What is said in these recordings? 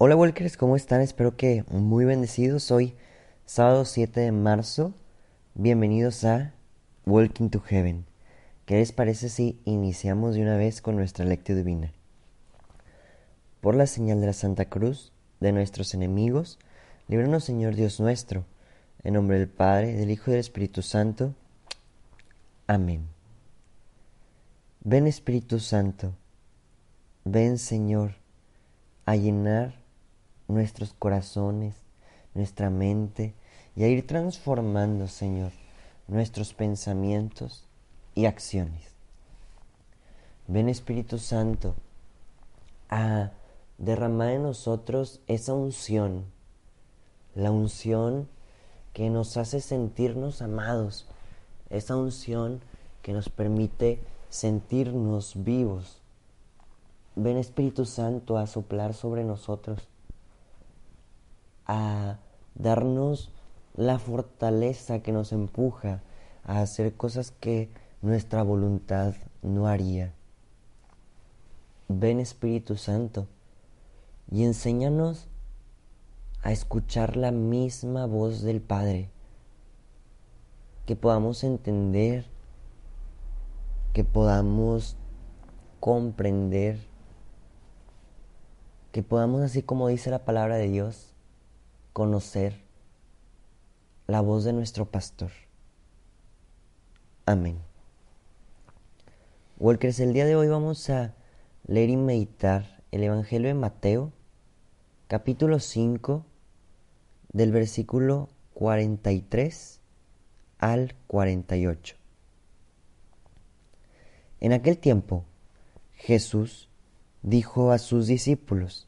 Hola Walkers, ¿cómo están? Espero que muy bendecidos. Hoy, sábado 7 de marzo. Bienvenidos a Walking to Heaven. ¿Qué les parece si iniciamos de una vez con nuestra lectura divina? Por la señal de la Santa Cruz, de nuestros enemigos, líbranos Señor Dios nuestro, en nombre del Padre, del Hijo y del Espíritu Santo. Amén. Ven Espíritu Santo, ven Señor, a llenar nuestros corazones, nuestra mente y a ir transformando, Señor, nuestros pensamientos y acciones. Ven Espíritu Santo a derramar en nosotros esa unción, la unción que nos hace sentirnos amados, esa unción que nos permite sentirnos vivos. Ven Espíritu Santo a soplar sobre nosotros a darnos la fortaleza que nos empuja a hacer cosas que nuestra voluntad no haría. Ven Espíritu Santo y enséñanos a escuchar la misma voz del Padre, que podamos entender, que podamos comprender, que podamos, así como dice la palabra de Dios, conocer la voz de nuestro pastor. Amén. Walkers, el día de hoy vamos a leer y meditar el Evangelio de Mateo, capítulo 5, del versículo 43 al 48. En aquel tiempo, Jesús dijo a sus discípulos,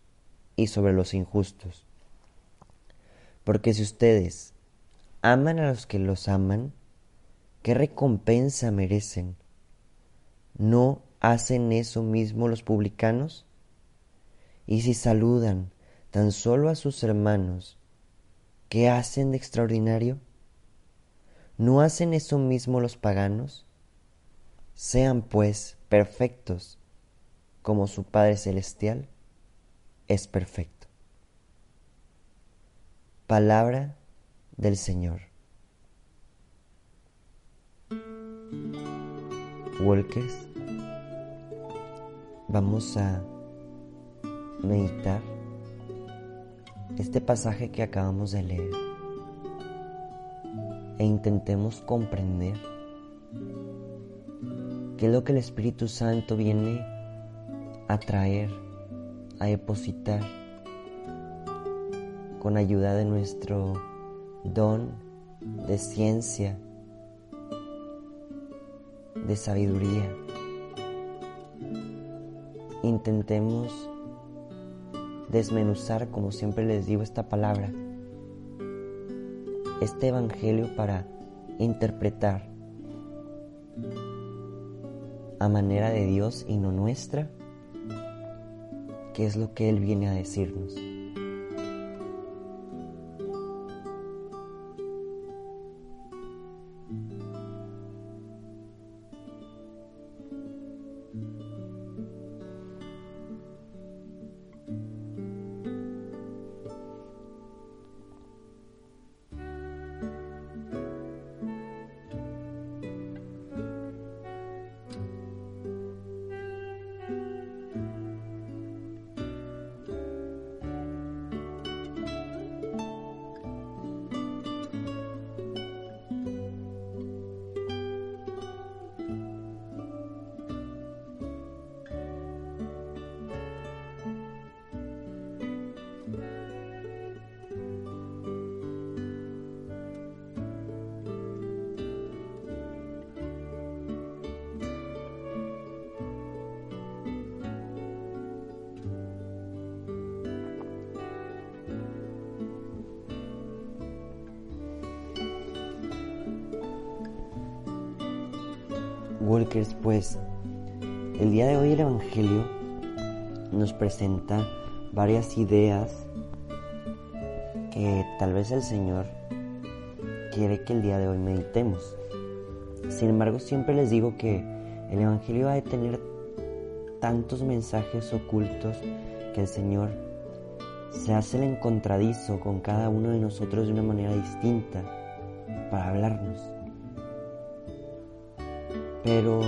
y sobre los injustos. Porque si ustedes aman a los que los aman, ¿qué recompensa merecen? ¿No hacen eso mismo los publicanos? Y si saludan tan solo a sus hermanos, ¿qué hacen de extraordinario? ¿No hacen eso mismo los paganos? Sean pues perfectos, como su Padre Celestial es perfecto. Palabra del Señor. Walkers, vamos a meditar este pasaje que acabamos de leer e intentemos comprender qué es lo que el Espíritu Santo viene a traer, a depositar con ayuda de nuestro don de ciencia, de sabiduría. Intentemos desmenuzar, como siempre les digo, esta palabra, este Evangelio para interpretar a manera de Dios y no nuestra, qué es lo que Él viene a decirnos. Pues el día de hoy el Evangelio nos presenta varias ideas que tal vez el Señor quiere que el día de hoy meditemos. Sin embargo, siempre les digo que el Evangelio va a tener tantos mensajes ocultos que el Señor se hace el encontradizo con cada uno de nosotros de una manera distinta para hablarnos. Pero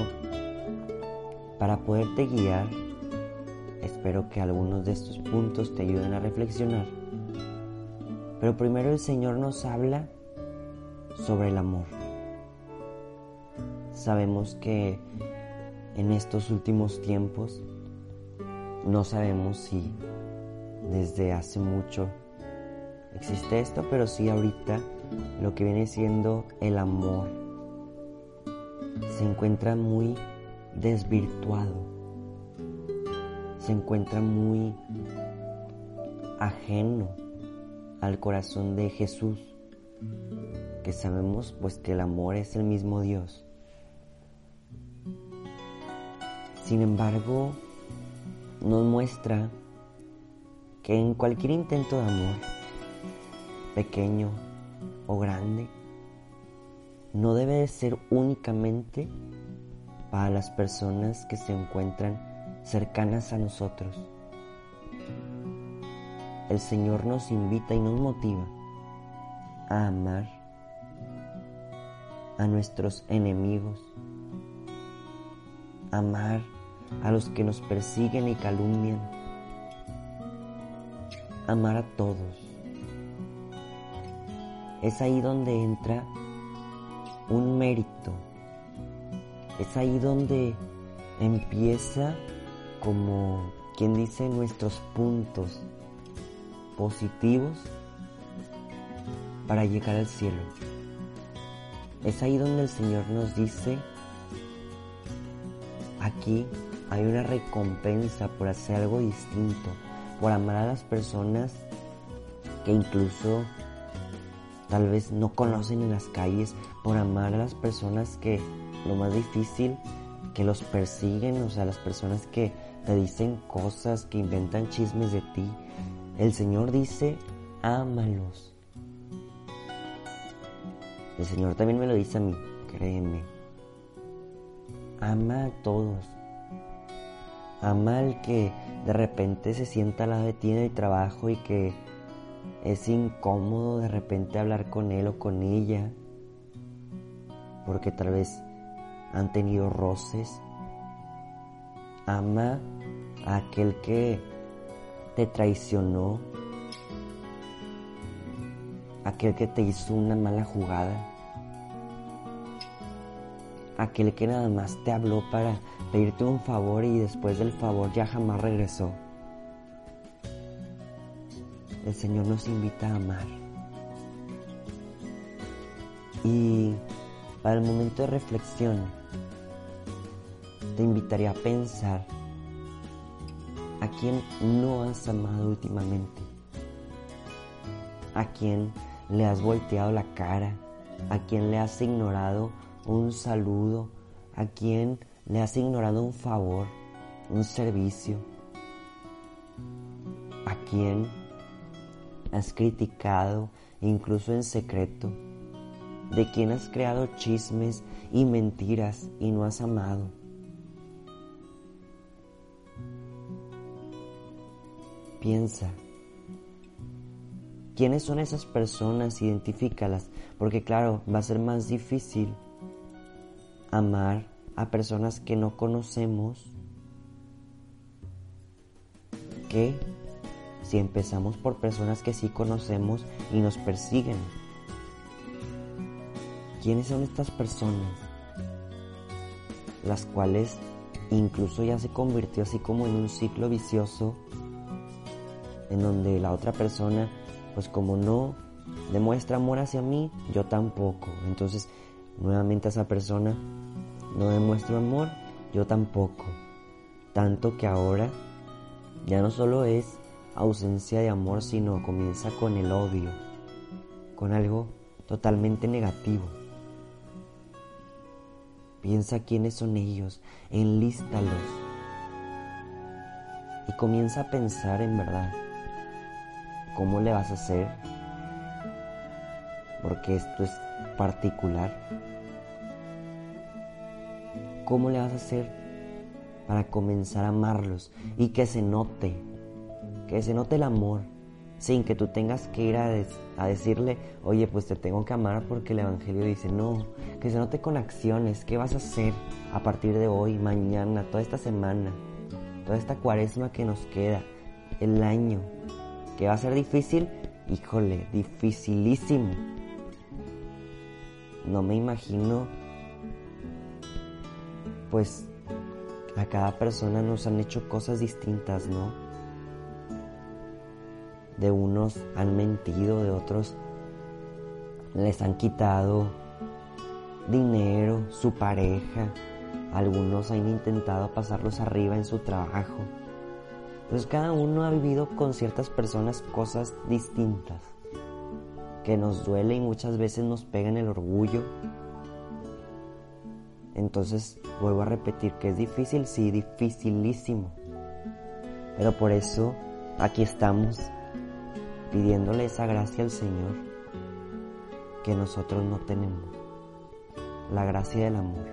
para poderte guiar, espero que algunos de estos puntos te ayuden a reflexionar. Pero primero el Señor nos habla sobre el amor. Sabemos que en estos últimos tiempos no sabemos si desde hace mucho existe esto, pero sí ahorita lo que viene siendo el amor se encuentra muy desvirtuado, se encuentra muy ajeno al corazón de Jesús, que sabemos pues que el amor es el mismo Dios. Sin embargo, nos muestra que en cualquier intento de amor, pequeño o grande, no debe de ser únicamente para las personas que se encuentran cercanas a nosotros. El Señor nos invita y nos motiva a amar a nuestros enemigos, amar a los que nos persiguen y calumnian, amar a todos. Es ahí donde entra un mérito. Es ahí donde empieza como quien dice nuestros puntos positivos para llegar al cielo. Es ahí donde el Señor nos dice, aquí hay una recompensa por hacer algo distinto, por amar a las personas que incluso tal vez no conocen en las calles, por amar a las personas que lo más difícil, que los persiguen, o sea, las personas que te dicen cosas, que inventan chismes de ti. El Señor dice, ámalos. El Señor también me lo dice a mí, créeme. Ama a todos. Ama al que de repente se sienta al lado de ti en el trabajo y que es incómodo de repente hablar con él o con ella porque tal vez han tenido roces. Ama a aquel que te traicionó, aquel que te hizo una mala jugada, aquel que nada más te habló para pedirte un favor y después del favor ya jamás regresó. El Señor nos invita a amar. Y para el momento de reflexión, te invitaría a pensar a quién no has amado últimamente, a quién le has volteado la cara, a quién le has ignorado un saludo, a quién le has ignorado un favor, un servicio? ¿A quién has criticado, incluso en secreto? ¿De quién has creado chismes y mentiras y no has amado? Piensa. ¿Quiénes son esas personas? Identifícalas, porque claro, va a ser más difícil amar a personas que no conocemos que si empezamos por personas que sí conocemos y nos persiguen. ¿Quiénes son estas personas? Las cuales incluso ya se convirtió así como en un ciclo vicioso en donde la otra persona pues como no demuestra amor hacia mí, yo tampoco. Entonces nuevamente esa persona no demuestra amor, yo tampoco. Tanto que ahora ya no solo es ausencia de amor, sino comienza con el odio, con algo totalmente negativo. Piensa quiénes son ellos, enlístalos. Y comienza a pensar en verdad cómo le vas a hacer, porque esto es particular. ¿Cómo le vas a hacer para comenzar a amarlos y que se note, que se note el amor, sin que tú tengas que ir a, a, decirle, oye, pues te tengo que amar porque el Evangelio dice, no, que se note con acciones, qué vas a hacer a partir de hoy, mañana, toda esta semana, toda esta cuaresma que nos queda, el año, que va a ser difícil, híjole, dificilísimo. No me imagino, pues a cada persona nos han hecho cosas distintas, ¿no? De unos han mentido, de otros les han quitado dinero, su pareja. Algunos han intentado pasarlos arriba en su trabajo. Pues cada uno ha vivido con ciertas personas cosas distintas que nos duele y muchas veces nos pega en el orgullo. Entonces vuelvo a repetir que es difícil, sí, dificilísimo. Pero por eso aquí estamos pidiéndole esa gracia al Señor que nosotros no tenemos. La gracia del amor.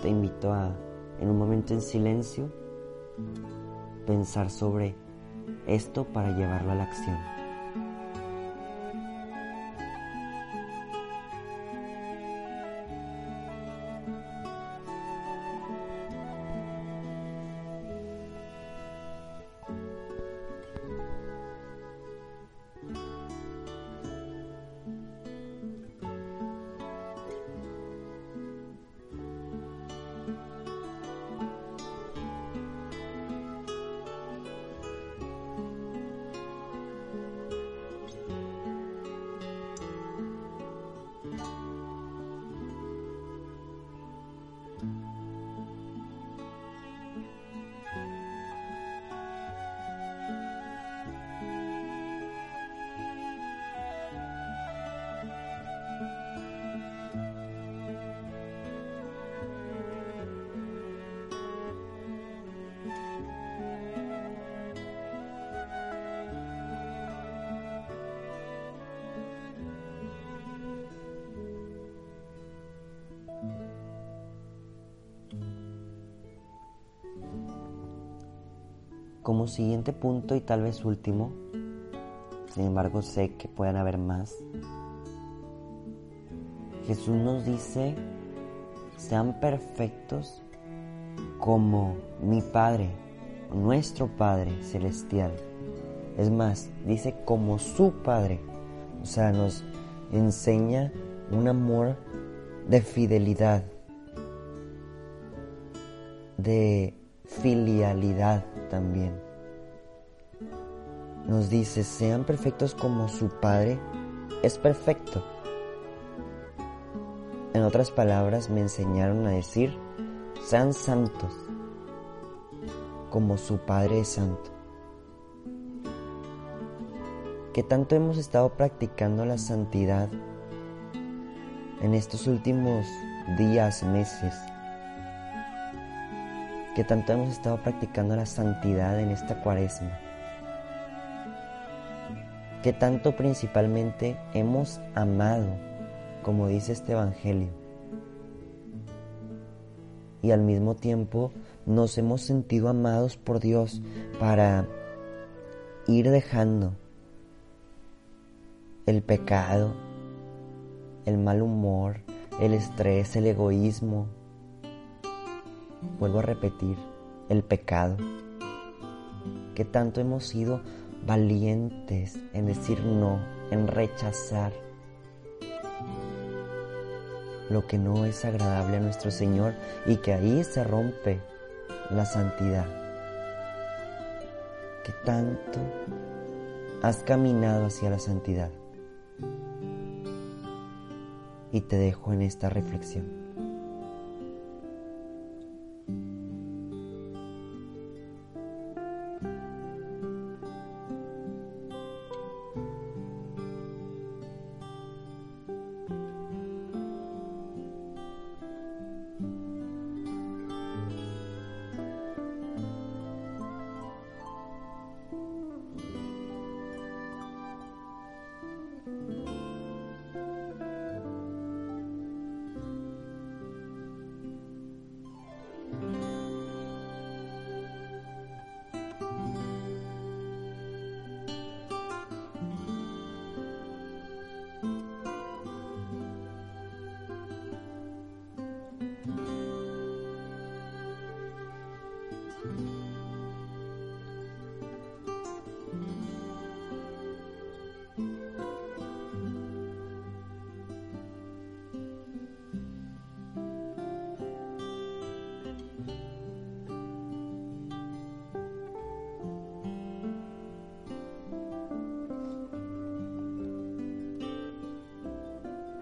Te invito a, en un momento en silencio, pensar sobre esto para llevarlo a la acción. Como siguiente punto y tal vez último, sin embargo sé que pueden haber más, Jesús nos dice, sean perfectos como mi Padre, nuestro Padre Celestial. Es más, dice como su Padre. O sea, nos enseña un amor de fidelidad, de filialidad también. Nos dice, sean perfectos como su Padre es perfecto. En otras palabras, me enseñaron a decir, sean santos como su Padre es santo. Que tanto hemos estado practicando la santidad en estos últimos días, meses, que tanto hemos estado practicando la santidad en esta cuaresma, que tanto principalmente hemos amado, como dice este Evangelio, y al mismo tiempo nos hemos sentido amados por Dios para ir dejando el pecado, el mal humor, el estrés, el egoísmo, vuelvo a repetir, el pecado, que tanto hemos sido valientes en decir no, en rechazar lo que no es agradable a nuestro Señor y que ahí se rompe la santidad. Que tanto has caminado hacia la santidad. Y te dejo en esta reflexión.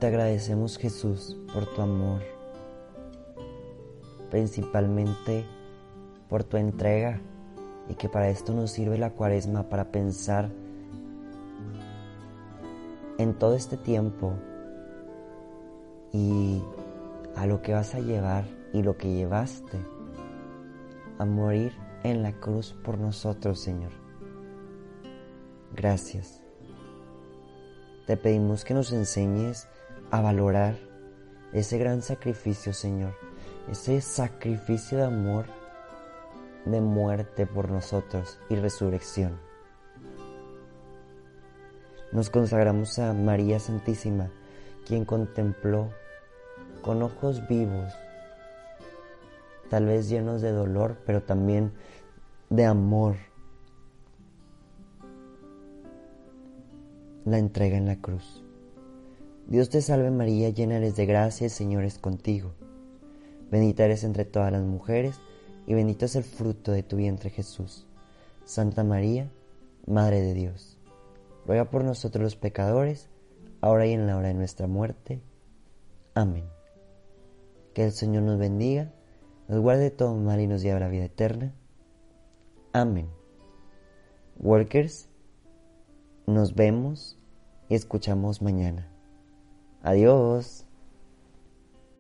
Te agradecemos Jesús por tu amor, principalmente por tu entrega y que para esto nos sirve la cuaresma para pensar en todo este tiempo y a lo que vas a llevar y lo que llevaste a morir en la cruz por nosotros, Señor. Gracias. Te pedimos que nos enseñes a valorar ese gran sacrificio, Señor, ese sacrificio de amor, de muerte por nosotros y resurrección. Nos consagramos a María Santísima, quien contempló con ojos vivos, tal vez llenos de dolor, pero también de amor, la entrega en la cruz. Dios te salve María, llena eres de gracia, el Señor es contigo. Bendita eres entre todas las mujeres, y bendito es el fruto de tu vientre Jesús. Santa María, Madre de Dios, ruega por nosotros los pecadores, ahora y en la hora de nuestra muerte. Amén. Que el Señor nos bendiga, nos guarde de todo mal y nos lleve a la vida eterna. Amén. Workers, nos vemos y escuchamos mañana. Adiós.